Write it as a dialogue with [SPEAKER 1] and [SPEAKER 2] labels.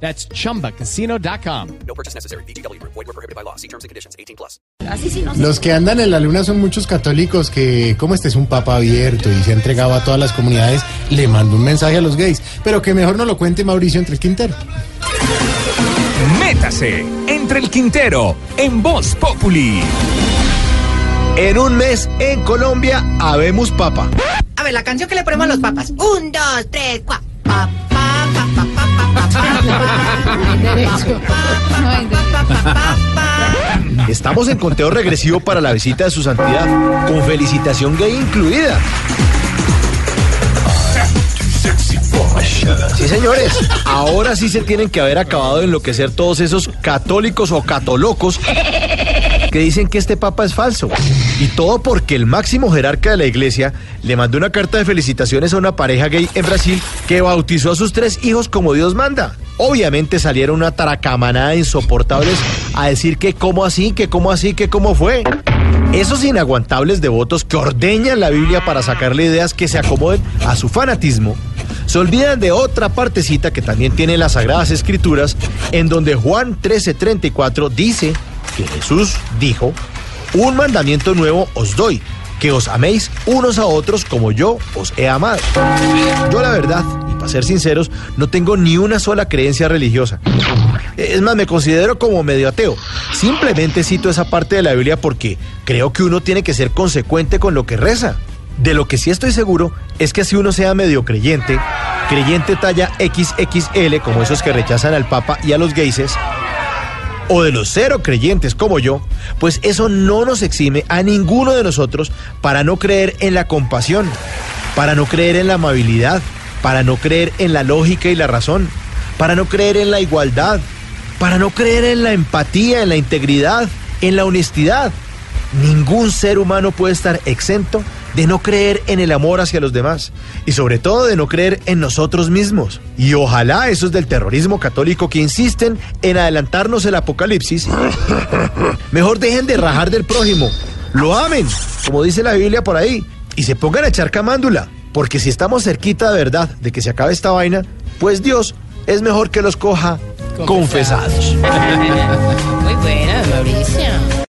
[SPEAKER 1] That's chumbacasino.com.
[SPEAKER 2] No purchase necessary. BGW. Void were prohibited by law. See terms and conditions. 18 plus.
[SPEAKER 3] Los que andan en la luna son muchos católicos que, como este es un papa abierto y se ha entregado a todas las comunidades, le mando un mensaje a los gays. Pero que mejor no lo cuente Mauricio entre el Quintero.
[SPEAKER 4] Métase entre el Quintero en Voz Populi.
[SPEAKER 5] En un mes en Colombia habemos papa.
[SPEAKER 6] A ver, la canción que le ponemos a los papas. Un, dos, tres, cuatro. Pa, pa, pa,
[SPEAKER 5] Estamos en conteo regresivo para la visita de su santidad, con felicitación gay incluida. Sí, señores, ahora sí se tienen que haber acabado de enloquecer todos esos católicos o catolocos que dicen que este papa es falso. Y todo porque el máximo jerarca de la iglesia le mandó una carta de felicitaciones a una pareja gay en Brasil que bautizó a sus tres hijos como Dios manda. Obviamente salieron una taracamanada de insoportables a decir que cómo así, que cómo así, que cómo fue. Esos inaguantables devotos que ordeñan la Biblia para sacarle ideas que se acomoden a su fanatismo, se olvidan de otra partecita que también tiene las Sagradas Escrituras, en donde Juan 13:34 dice que Jesús dijo, un mandamiento nuevo os doy, que os améis unos a otros como yo os he amado. Yo la verdad, y para ser sinceros, no tengo ni una sola creencia religiosa. Es más, me considero como medio ateo. Simplemente cito esa parte de la Biblia porque creo que uno tiene que ser consecuente con lo que reza. De lo que sí estoy seguro es que si uno sea medio creyente, creyente talla XXL, como esos que rechazan al Papa y a los gayses, o de los cero creyentes como yo, pues eso no nos exime a ninguno de nosotros para no creer en la compasión, para no creer en la amabilidad, para no creer en la lógica y la razón, para no creer en la igualdad, para no creer en la empatía, en la integridad, en la honestidad. Ningún ser humano puede estar exento de no creer en el amor hacia los demás y sobre todo de no creer en nosotros mismos. Y ojalá esos del terrorismo católico que insisten en adelantarnos el apocalipsis, mejor dejen de rajar del prójimo, lo amen, como dice la Biblia por ahí, y se pongan a echar camándula, porque si estamos cerquita de verdad de que se acabe esta vaina, pues Dios es mejor que los coja confesados.
[SPEAKER 6] Muy buena, Mauricio.